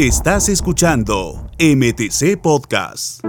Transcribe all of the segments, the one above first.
Estás escuchando MTC Podcast.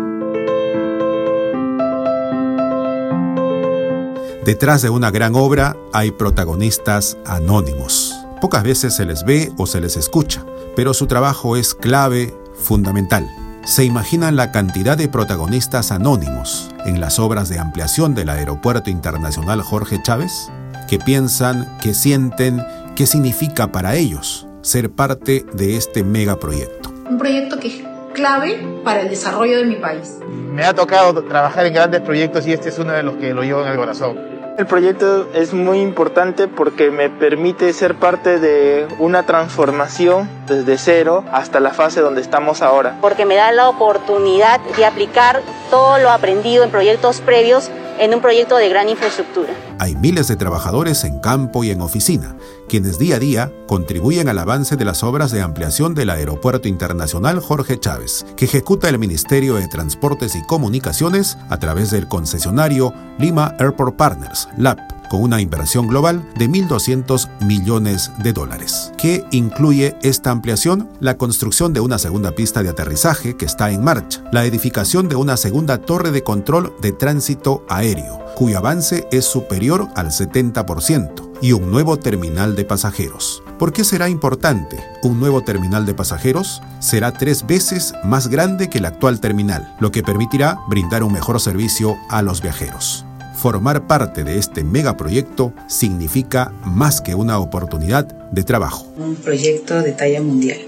Detrás de una gran obra hay protagonistas anónimos. Pocas veces se les ve o se les escucha, pero su trabajo es clave, fundamental. ¿Se imaginan la cantidad de protagonistas anónimos en las obras de ampliación del Aeropuerto Internacional Jorge Chávez? ¿Qué piensan, qué sienten, qué significa para ellos ser parte de este megaproyecto. Un proyecto que es clave para el desarrollo de mi país. Me ha tocado trabajar en grandes proyectos y este es uno de los que lo llevo en el corazón. El proyecto es muy importante porque me permite ser parte de una transformación desde cero hasta la fase donde estamos ahora. Porque me da la oportunidad de aplicar todo lo aprendido en proyectos previos en un proyecto de gran infraestructura. Hay miles de trabajadores en campo y en oficina, quienes día a día contribuyen al avance de las obras de ampliación del Aeropuerto Internacional Jorge Chávez, que ejecuta el Ministerio de Transportes y Comunicaciones a través del concesionario Lima Airport Partners, LAP con una inversión global de 1.200 millones de dólares. ¿Qué incluye esta ampliación? La construcción de una segunda pista de aterrizaje que está en marcha, la edificación de una segunda torre de control de tránsito aéreo, cuyo avance es superior al 70%, y un nuevo terminal de pasajeros. ¿Por qué será importante? Un nuevo terminal de pasajeros será tres veces más grande que el actual terminal, lo que permitirá brindar un mejor servicio a los viajeros. Formar parte de este megaproyecto significa más que una oportunidad de trabajo. Un proyecto de talla mundial,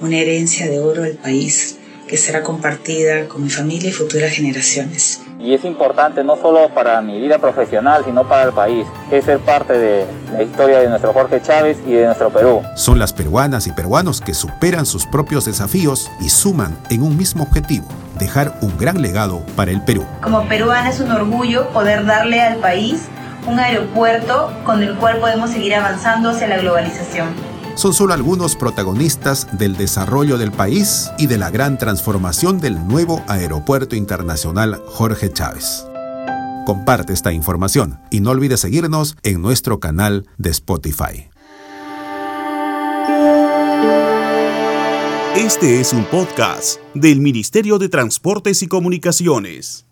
una herencia de oro al país que será compartida con mi familia y futuras generaciones y es importante no solo para mi vida profesional, sino para el país, es ser parte de la historia de nuestro Jorge Chávez y de nuestro Perú. Son las peruanas y peruanos que superan sus propios desafíos y suman en un mismo objetivo, dejar un gran legado para el Perú. Como peruana es un orgullo poder darle al país un aeropuerto con el cual podemos seguir avanzando hacia la globalización son solo algunos protagonistas del desarrollo del país y de la gran transformación del nuevo Aeropuerto Internacional Jorge Chávez. Comparte esta información y no olvides seguirnos en nuestro canal de Spotify. Este es un podcast del Ministerio de Transportes y Comunicaciones.